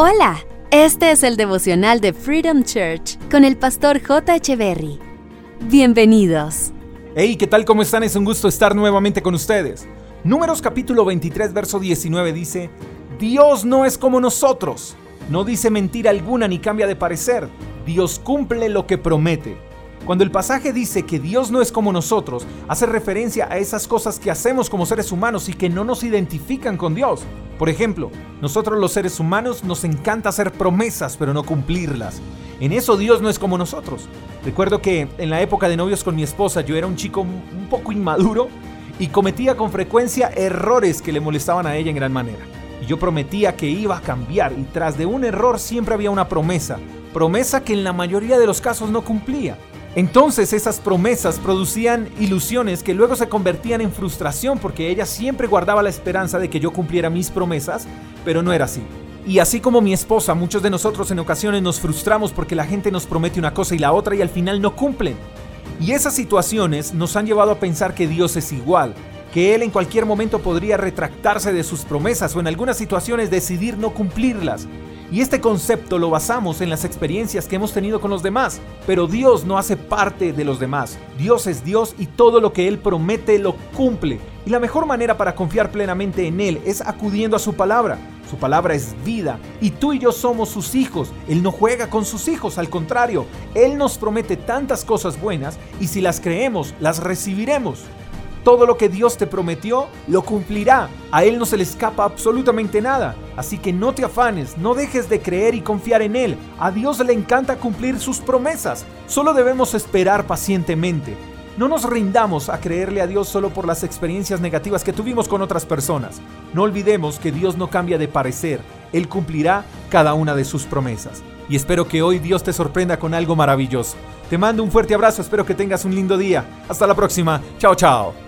Hola, este es el devocional de Freedom Church con el pastor J. Berry. Bienvenidos. Hey, ¿qué tal? ¿Cómo están? Es un gusto estar nuevamente con ustedes. Números capítulo 23, verso 19 dice, Dios no es como nosotros, no dice mentira alguna ni cambia de parecer, Dios cumple lo que promete. Cuando el pasaje dice que Dios no es como nosotros, hace referencia a esas cosas que hacemos como seres humanos y que no nos identifican con Dios. Por ejemplo, nosotros los seres humanos nos encanta hacer promesas pero no cumplirlas. En eso Dios no es como nosotros. Recuerdo que en la época de novios con mi esposa yo era un chico un poco inmaduro y cometía con frecuencia errores que le molestaban a ella en gran manera. Y yo prometía que iba a cambiar y tras de un error siempre había una promesa, promesa que en la mayoría de los casos no cumplía. Entonces esas promesas producían ilusiones que luego se convertían en frustración porque ella siempre guardaba la esperanza de que yo cumpliera mis promesas, pero no era así. Y así como mi esposa, muchos de nosotros en ocasiones nos frustramos porque la gente nos promete una cosa y la otra y al final no cumplen. Y esas situaciones nos han llevado a pensar que Dios es igual, que Él en cualquier momento podría retractarse de sus promesas o en algunas situaciones decidir no cumplirlas. Y este concepto lo basamos en las experiencias que hemos tenido con los demás. Pero Dios no hace parte de los demás. Dios es Dios y todo lo que Él promete lo cumple. Y la mejor manera para confiar plenamente en Él es acudiendo a su palabra. Su palabra es vida y tú y yo somos sus hijos. Él no juega con sus hijos, al contrario, Él nos promete tantas cosas buenas y si las creemos, las recibiremos. Todo lo que Dios te prometió, lo cumplirá. A Él no se le escapa absolutamente nada. Así que no te afanes, no dejes de creer y confiar en Él. A Dios le encanta cumplir sus promesas. Solo debemos esperar pacientemente. No nos rindamos a creerle a Dios solo por las experiencias negativas que tuvimos con otras personas. No olvidemos que Dios no cambia de parecer. Él cumplirá cada una de sus promesas. Y espero que hoy Dios te sorprenda con algo maravilloso. Te mando un fuerte abrazo, espero que tengas un lindo día. Hasta la próxima. Chao, chao.